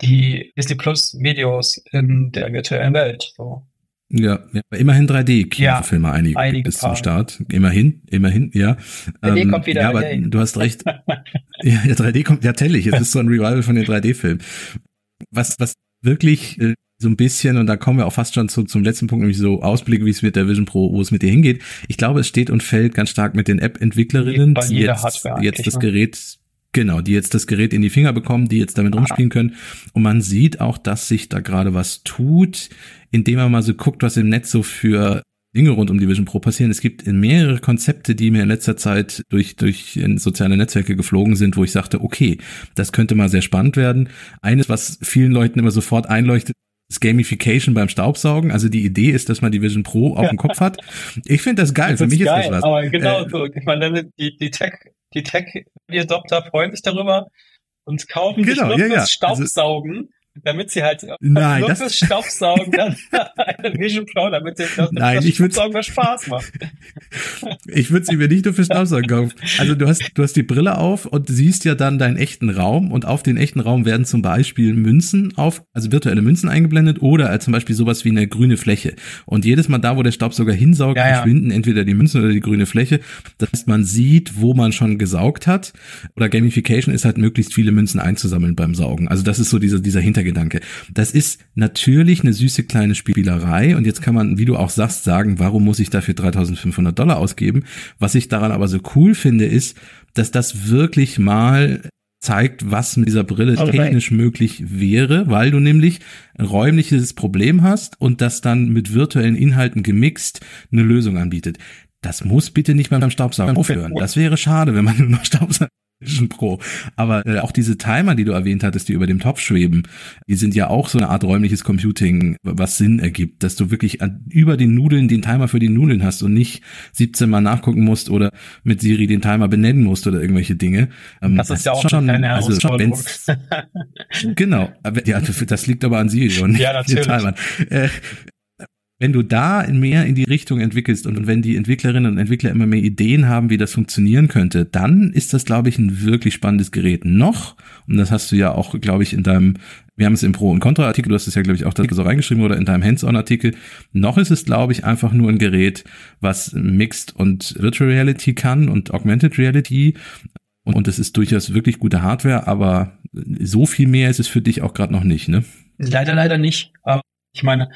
die Disney Plus Videos in der virtuellen Welt. So. Ja, ja immerhin 3D-Kinofilme ja, einige, einige bis zum Start. Immerhin, immerhin, ja. 3D ähm, kommt wieder. Ja, aber yay. du hast recht. ja, 3D kommt, ja, tellig. Es ist so ein Revival von den 3D-Filmen. Was, was wirklich äh, so ein bisschen, und da kommen wir auch fast schon zu, zum letzten Punkt, nämlich so Ausblick, wie es mit der Vision Pro, wo es mit dir hingeht. Ich glaube, es steht und fällt ganz stark mit den App-Entwicklerinnen, die jetzt, jetzt das ne? Gerät Genau, die jetzt das Gerät in die Finger bekommen, die jetzt damit rumspielen können. Und man sieht auch, dass sich da gerade was tut, indem man mal so guckt, was im Netz so für Dinge rund um die Vision Pro passieren. Es gibt mehrere Konzepte, die mir in letzter Zeit durch, durch soziale Netzwerke geflogen sind, wo ich sagte, okay, das könnte mal sehr spannend werden. Eines, was vielen Leuten immer sofort einleuchtet, ist Gamification beim Staubsaugen. Also die Idee ist, dass man die Vision Pro auf dem Kopf hat. Ich finde das geil. Das Für mich geil, ist das was. Aber genau äh, so. Ich meine, die, die Tech die Tech-Adopter freuen sich darüber und kaufen genau, sich nur ja, ja. Also Staubsaugen. Also, damit sie halt Nein, nur das Staubsaugen dann Vision Pro, damit das, Nein, das ich Staubsaugen mehr Spaß macht. ich würde sie mir nicht nur für Staubsaugen kaufen. Also du hast, du hast die Brille auf und siehst ja dann deinen echten Raum und auf den echten Raum werden zum Beispiel Münzen auf, also virtuelle Münzen eingeblendet oder als zum Beispiel sowas wie eine grüne Fläche. Und jedes Mal da, wo der Staubsauger hinsaugt, ja, ja. verschwinden entweder die Münzen oder die grüne Fläche. Das heißt, man sieht, wo man schon gesaugt hat. Oder Gamification ist halt möglichst viele Münzen einzusammeln beim Saugen. Also das ist so dieser, dieser Hintergrund Hintergedanke. Das ist natürlich eine süße kleine Spielerei und jetzt kann man, wie du auch sagst, sagen, warum muss ich dafür 3500 Dollar ausgeben? Was ich daran aber so cool finde, ist, dass das wirklich mal zeigt, was mit dieser Brille technisch möglich wäre, weil du nämlich ein räumliches Problem hast und das dann mit virtuellen Inhalten gemixt eine Lösung anbietet. Das muss bitte nicht beim Staubsaugen aufhören. Das wäre schade, wenn man nur noch Staubsaugen Pro. Aber äh, auch diese Timer, die du erwähnt hattest, die über dem Topf schweben, die sind ja auch so eine Art räumliches Computing, was Sinn ergibt, dass du wirklich an, über den Nudeln den Timer für die Nudeln hast und nicht 17 Mal nachgucken musst oder mit Siri den Timer benennen musst oder irgendwelche Dinge. Ähm, das, das ist ja auch schon eine also, Genau, ja, das liegt aber an Siri und ja, natürlich. den Timern. Äh, wenn du da mehr in die Richtung entwickelst und wenn die Entwicklerinnen und Entwickler immer mehr Ideen haben, wie das funktionieren könnte, dann ist das, glaube ich, ein wirklich spannendes Gerät. Noch, und das hast du ja auch, glaube ich, in deinem, wir haben es im Pro- und Contra-Artikel, du hast es ja, glaube ich, auch da so reingeschrieben oder in deinem Hands-on-Artikel, noch ist es, glaube ich, einfach nur ein Gerät, was Mixed und Virtual Reality kann und Augmented Reality. Und, und es ist durchaus wirklich gute Hardware, aber so viel mehr ist es für dich auch gerade noch nicht, ne? Leider, leider nicht. Aber ich meine,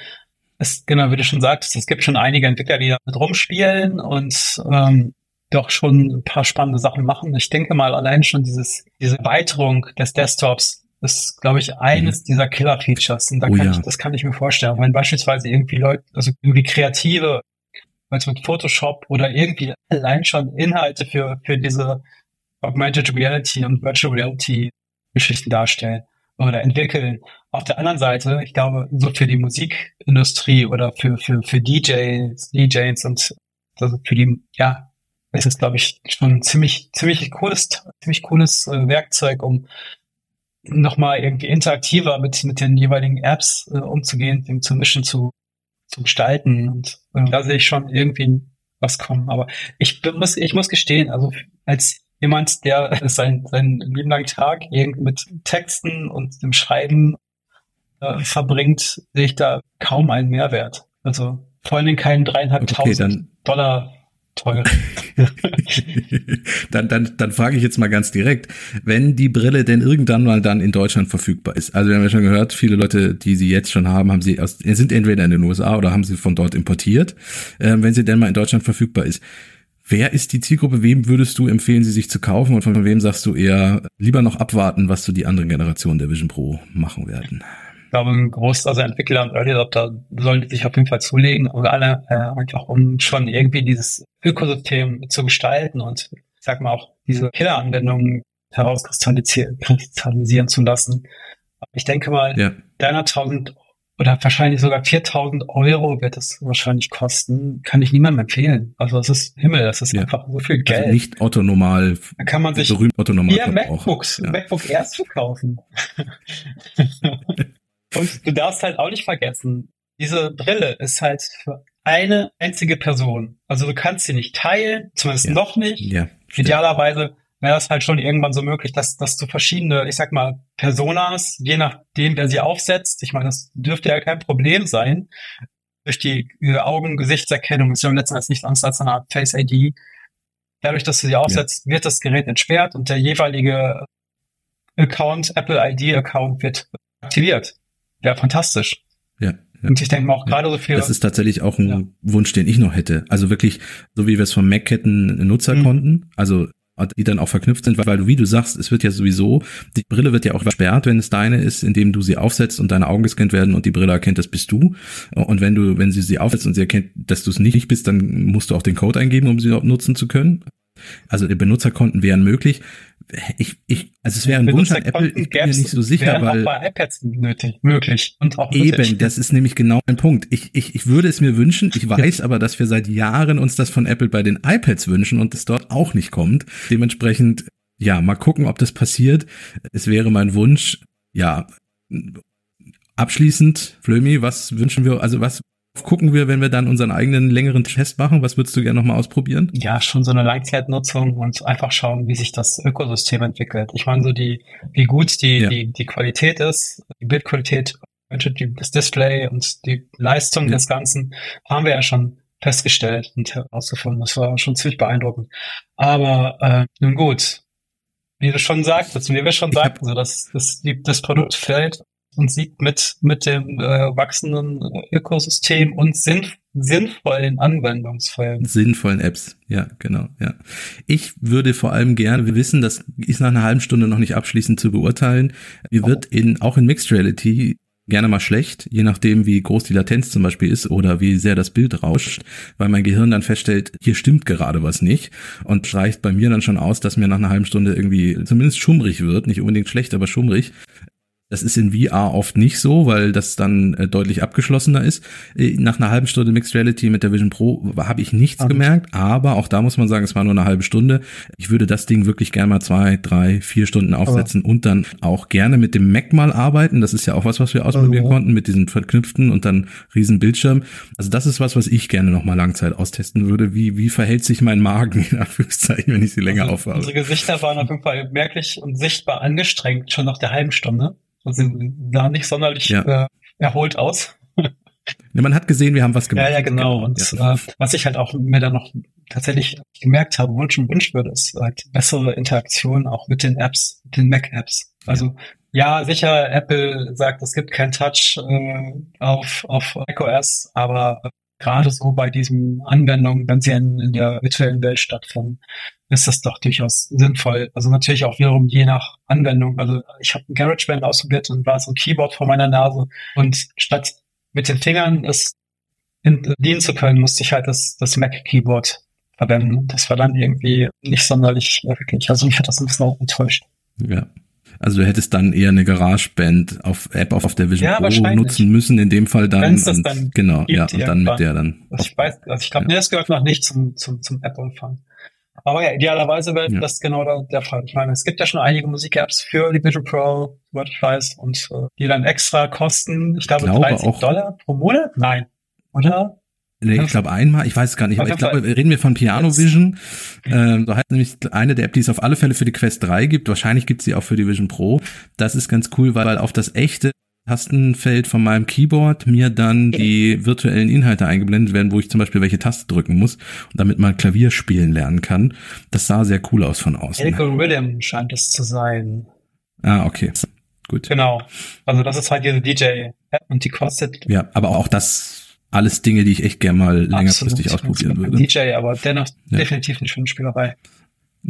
es, genau, wie du schon sagtest, es gibt schon einige Entwickler, die damit rumspielen und ähm, doch schon ein paar spannende Sachen machen. Ich denke mal, allein schon dieses, diese Erweiterung des Desktops ist, glaube ich, eines mhm. dieser Killer-Features. Und da oh, kann ja. ich, das kann ich mir vorstellen. Wenn beispielsweise irgendwie Leute, also irgendwie Kreative, also mit Photoshop oder irgendwie allein schon Inhalte für, für diese Augmented Reality und Virtual Reality Geschichten darstellen oder entwickeln. Auf der anderen Seite, ich glaube, so für die Musikindustrie oder für, für, für DJs, DJs und also für die, ja, es ist, glaube ich, schon ziemlich, ziemlich cooles, ziemlich cooles äh, Werkzeug, um nochmal irgendwie interaktiver mit, mit den jeweiligen Apps äh, umzugehen, zu mischen, zu, zu gestalten. Und äh, da sehe ich schon irgendwie was kommen. Aber ich muss, ich muss gestehen, also als jemand, der sein, seinen lieben langen Tag irgendwie mit Texten und dem Schreiben äh, verbringt, sehe ich da kaum einen Mehrwert. Also vor allen Dingen keinen dreieinhalbtausend okay, Dollar teuer. dann, dann, dann frage ich jetzt mal ganz direkt, wenn die Brille denn irgendwann mal dann in Deutschland verfügbar ist. Also wir haben ja schon gehört, viele Leute, die sie jetzt schon haben, haben sie aus, sind entweder in den USA oder haben sie von dort importiert, äh, wenn sie denn mal in Deutschland verfügbar ist. Wer ist die Zielgruppe? Wem würdest du empfehlen, sie sich zu kaufen? Und von wem sagst du eher lieber noch abwarten, was so die anderen Generationen der Vision Pro machen werden? Ich glaube, ein Großteil also Entwickler und Early Adopter sollen sich auf jeden Fall zulegen, und alle äh, einfach um schon irgendwie dieses Ökosystem zu gestalten und ich sag mal auch diese Killer-Anwendungen herauskristallisieren zu lassen. Ich denke mal, ja. 300.000 oder wahrscheinlich sogar 4000 Euro wird es wahrscheinlich kosten, kann ich niemandem empfehlen. Also es ist Himmel, das ist ja. einfach so viel also Geld. Also nicht autonormal. Da kann man sich berühmt autonormal hier MacBooks, ja. MacBook erst zu kaufen. Und du darfst halt auch nicht vergessen, diese Brille ist halt für eine einzige Person. Also du kannst sie nicht teilen, zumindest ja. noch nicht. Ja, Idealerweise wäre es halt schon irgendwann so möglich, dass, dass du verschiedene, ich sag mal, Personas, je nachdem, wer sie aufsetzt, ich meine, das dürfte ja kein Problem sein, durch die Augen-Gesichtserkennung, ist ja letztendlich nichts anderes als eine Art Face-ID. Dadurch, dass du sie aufsetzt, ja. wird das Gerät entsperrt und der jeweilige Account, Apple ID-Account wird aktiviert. Ja, fantastisch. Ja. Ja. Und ich denke mal auch gerade so viel. Das ist tatsächlich auch ein ja. Wunsch, den ich noch hätte. Also wirklich, so wie wir es vom Mac hätten, Nutzerkonten. Mhm. Also die dann auch verknüpft sind, weil du, wie du sagst, es wird ja sowieso, die Brille wird ja auch versperrt, wenn es deine ist, indem du sie aufsetzt und deine Augen gescannt werden und die Brille erkennt, das bist du. Und wenn du, wenn sie sie aufsetzt und sie erkennt, dass du es nicht bist, dann musst du auch den Code eingeben, um sie nutzen zu können. Also die Benutzerkonten wären möglich ich, ich, also es wäre ein Wunsch an Apple, ich bin mir nicht so sicher, weil auch bei iPads nötig, möglich und auch eben, nötig. das ist nämlich genau ein Punkt. Ich, ich, ich würde es mir wünschen. Ich weiß aber, dass wir seit Jahren uns das von Apple bei den iPads wünschen und es dort auch nicht kommt. Dementsprechend, ja, mal gucken, ob das passiert. Es wäre mein Wunsch, ja. Abschließend, Flömi, was wünschen wir, also was gucken wir, wenn wir dann unseren eigenen längeren Test machen? Was würdest du gerne nochmal ausprobieren? Ja, schon so eine Langzeitnutzung und einfach schauen, wie sich das Ökosystem entwickelt. Ich meine, so die, wie gut die, ja. die, die Qualität ist, die Bildqualität, das Display und die Leistung ja. des Ganzen haben wir ja schon festgestellt und herausgefunden. Das war schon ziemlich beeindruckend. Aber äh, nun gut, wie du schon sagtest, wie wir schon sagten, so dass das, die, das Produkt fällt und sieht mit, mit dem äh, wachsenden Ökosystem und sinn, sinnvollen Anwendungsfällen. Sinnvollen Apps, ja, genau, ja. Ich würde vor allem gerne wissen, das ist nach einer halben Stunde noch nicht abschließend zu beurteilen, wie wird in, auch in Mixed Reality gerne mal schlecht, je nachdem, wie groß die Latenz zum Beispiel ist oder wie sehr das Bild rauscht, weil mein Gehirn dann feststellt, hier stimmt gerade was nicht und reicht bei mir dann schon aus, dass mir nach einer halben Stunde irgendwie zumindest schummrig wird, nicht unbedingt schlecht, aber schummrig. Das ist in VR oft nicht so, weil das dann äh, deutlich abgeschlossener ist. Äh, nach einer halben Stunde Mixed Reality mit der Vision Pro habe ich nichts okay. gemerkt, aber auch da muss man sagen, es war nur eine halbe Stunde. Ich würde das Ding wirklich gerne mal zwei, drei, vier Stunden aufsetzen aber und dann auch gerne mit dem Mac mal arbeiten. Das ist ja auch was, was wir ausprobieren also. konnten mit diesem verknüpften und dann riesen Bildschirm. Also das ist was, was ich gerne noch mal Langzeit austesten würde. Wie, wie verhält sich mein Magen in Anführungszeichen, wenn ich sie länger also, aufhabe? Unsere Gesichter waren auf jeden Fall merklich und sichtbar angestrengt, schon nach der halben Stunde sie sah nicht sonderlich ja. äh, erholt aus. Ja, man hat gesehen, wir haben was gemacht. Ja, ja, genau. Und ja. Äh, was ich halt auch mir dann noch tatsächlich gemerkt habe, wünschen wünschen würde, ist halt bessere Interaktion auch mit den Apps, den Mac-Apps. Also ja. ja. sicher, Apple sagt, es gibt kein Touch äh, auf, auf macOS, aber gerade so bei diesen Anwendungen, wenn sie in, in der virtuellen Welt stattfinden, ist das doch durchaus sinnvoll. Also natürlich auch wiederum je nach Anwendung. Also ich habe ein GarageBand ausprobiert und war so ein Keyboard vor meiner Nase und statt mit den Fingern es dienen zu können, musste ich halt das, das Mac-Keyboard verwenden. Das war dann irgendwie nicht sonderlich wirklich. Also mich hat das ein bisschen auch enttäuscht. Ja. Also du hättest dann eher eine GarageBand auf App auf, auf der Vision ja, Pro nutzen müssen, in dem Fall dann. Wenn's das dann genau, ja, und dann mit der dann. Also ich weiß, also ich glaube, ja. nee, das gehört noch nicht zum, zum, zum App-Umfang. Aber ja, idealerweise wäre ja. das genau der, der, Fall. Ich meine, es gibt ja schon einige Musik-Apps für die Vision Pro, ich weiß, und äh, die dann extra kosten, ich glaube, glaube 30 auch, Dollar pro Monat? Nein. Oder? Nee, ich glaube einmal, ich weiß es gar nicht, aber ich glaube, reden wir von Piano Vision. Ähm, so heißt nämlich eine der App, die es auf alle Fälle für die Quest 3 gibt. Wahrscheinlich gibt es sie auch für die Vision Pro. Das ist ganz cool, weil, weil auf das echte Tastenfeld von meinem Keyboard mir dann die virtuellen Inhalte eingeblendet werden, wo ich zum Beispiel welche Taste drücken muss, damit man Klavier spielen lernen kann. Das sah sehr cool aus von außen. Algorithm scheint es zu sein. Ah, okay. Gut. Genau. Also das ist halt diese DJ-App und die kostet. Ja, aber auch das alles Dinge, die ich echt gerne mal längerfristig ausprobieren würde. DJ, aber dennoch ja. definitiv eine schöne Spielerei.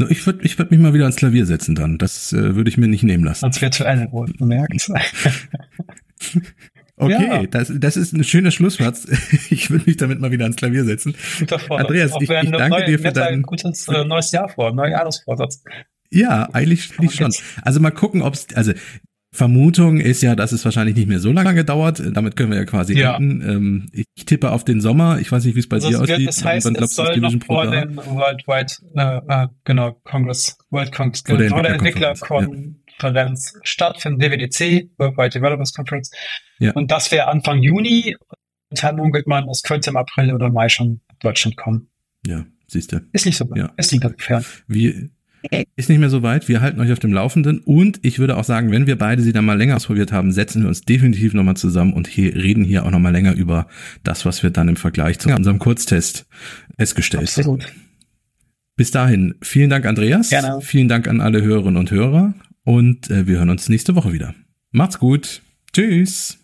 Ich würde ich würd mich mal wieder ans Klavier setzen dann. Das äh, würde ich mir nicht nehmen lassen. Als virtuelle wohl bemerkt. Okay, ja. das, das ist ein schöner Schlusswort. Ich würde mich damit mal wieder ans Klavier setzen. Guter Vorsatz. Andreas, ich, ich danke neue, dir für dein gutes äh, neues Jahr vor, neuer Jahresvorsatz. Ja, eigentlich, eigentlich schon. Also mal gucken, ob es, also Vermutung ist ja, dass es wahrscheinlich nicht mehr so lange dauert. Damit können wir ja quasi ja. enden. Ähm, ich tippe auf den Sommer. Ich weiß nicht, wie es bei also dir aussieht. Das heißt, es soll noch vor dem Worldwide, äh, äh, genau, Congress, World Congress, vor der, Entwicklerkonferenz ja. stattfinden, WWDC, Worldwide Developers Conference. Ja. Und das wäre Anfang Juni. Und dann munkelt man, es könnte im April oder Mai schon Deutschland kommen. Ja, siehst du. Ist nicht so, ja. ist nicht so gefährlich. Wie, ist nicht mehr so weit. Wir halten euch auf dem Laufenden. Und ich würde auch sagen, wenn wir beide sie dann mal länger ausprobiert haben, setzen wir uns definitiv nochmal zusammen und hier, reden hier auch nochmal länger über das, was wir dann im Vergleich zu unserem Kurztest festgestellt haben. Absolut. Bis dahin, vielen Dank, Andreas. Gerne. Vielen Dank an alle Hörerinnen und Hörer. Und äh, wir hören uns nächste Woche wieder. Macht's gut. Tschüss.